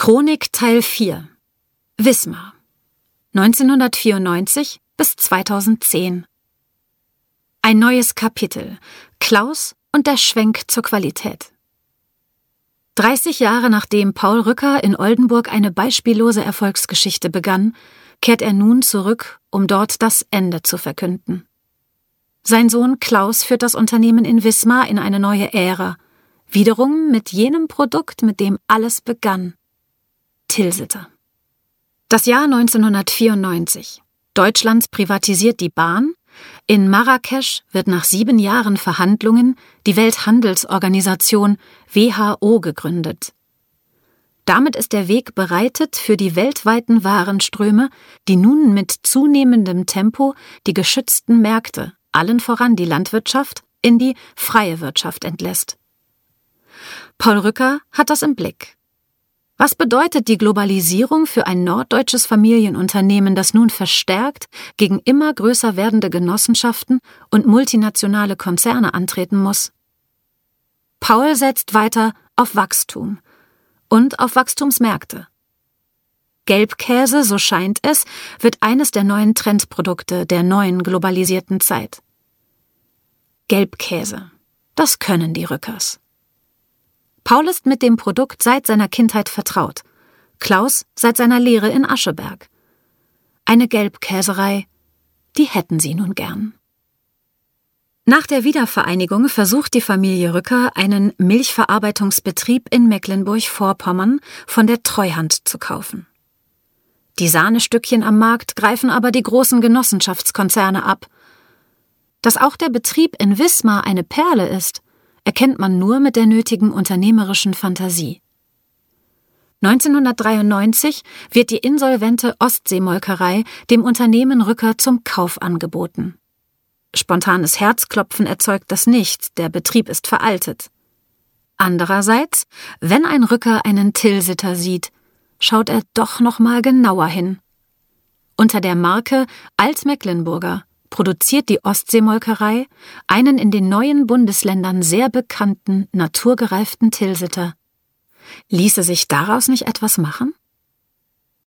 Chronik Teil 4 Wismar. 1994 bis 2010 Ein neues Kapitel. Klaus und der Schwenk zur Qualität. 30 Jahre nachdem Paul Rücker in Oldenburg eine beispiellose Erfolgsgeschichte begann, kehrt er nun zurück, um dort das Ende zu verkünden. Sein Sohn Klaus führt das Unternehmen in Wismar in eine neue Ära, wiederum mit jenem Produkt, mit dem alles begann. Tilsiter. Das Jahr 1994. Deutschland privatisiert die Bahn. In Marrakesch wird nach sieben Jahren Verhandlungen die Welthandelsorganisation WHO gegründet. Damit ist der Weg bereitet für die weltweiten Warenströme, die nun mit zunehmendem Tempo die geschützten Märkte, allen voran die Landwirtschaft, in die freie Wirtschaft entlässt. Paul Rücker hat das im Blick. Was bedeutet die Globalisierung für ein norddeutsches Familienunternehmen, das nun verstärkt gegen immer größer werdende Genossenschaften und multinationale Konzerne antreten muss? Paul setzt weiter auf Wachstum, und auf Wachstumsmärkte. Gelbkäse, so scheint es, wird eines der neuen Trendprodukte der neuen globalisierten Zeit. Gelbkäse. Das können die Rückers. Paul ist mit dem Produkt seit seiner Kindheit vertraut. Klaus seit seiner Lehre in Ascheberg. Eine Gelbkäserei, die hätten sie nun gern. Nach der Wiedervereinigung versucht die Familie Rücker, einen Milchverarbeitungsbetrieb in Mecklenburg-Vorpommern von der Treuhand zu kaufen. Die Sahnestückchen am Markt greifen aber die großen Genossenschaftskonzerne ab. Dass auch der Betrieb in Wismar eine Perle ist, erkennt man nur mit der nötigen unternehmerischen Fantasie. 1993 wird die insolvente Ostseemolkerei dem Unternehmen Rücker zum Kauf angeboten. Spontanes Herzklopfen erzeugt das nicht, der Betrieb ist veraltet. Andererseits, wenn ein Rücker einen Tilsiter sieht, schaut er doch noch mal genauer hin. Unter der Marke Altmecklenburger produziert die Ostseemolkerei einen in den neuen Bundesländern sehr bekannten, naturgereiften Tilsiter. Ließe sich daraus nicht etwas machen?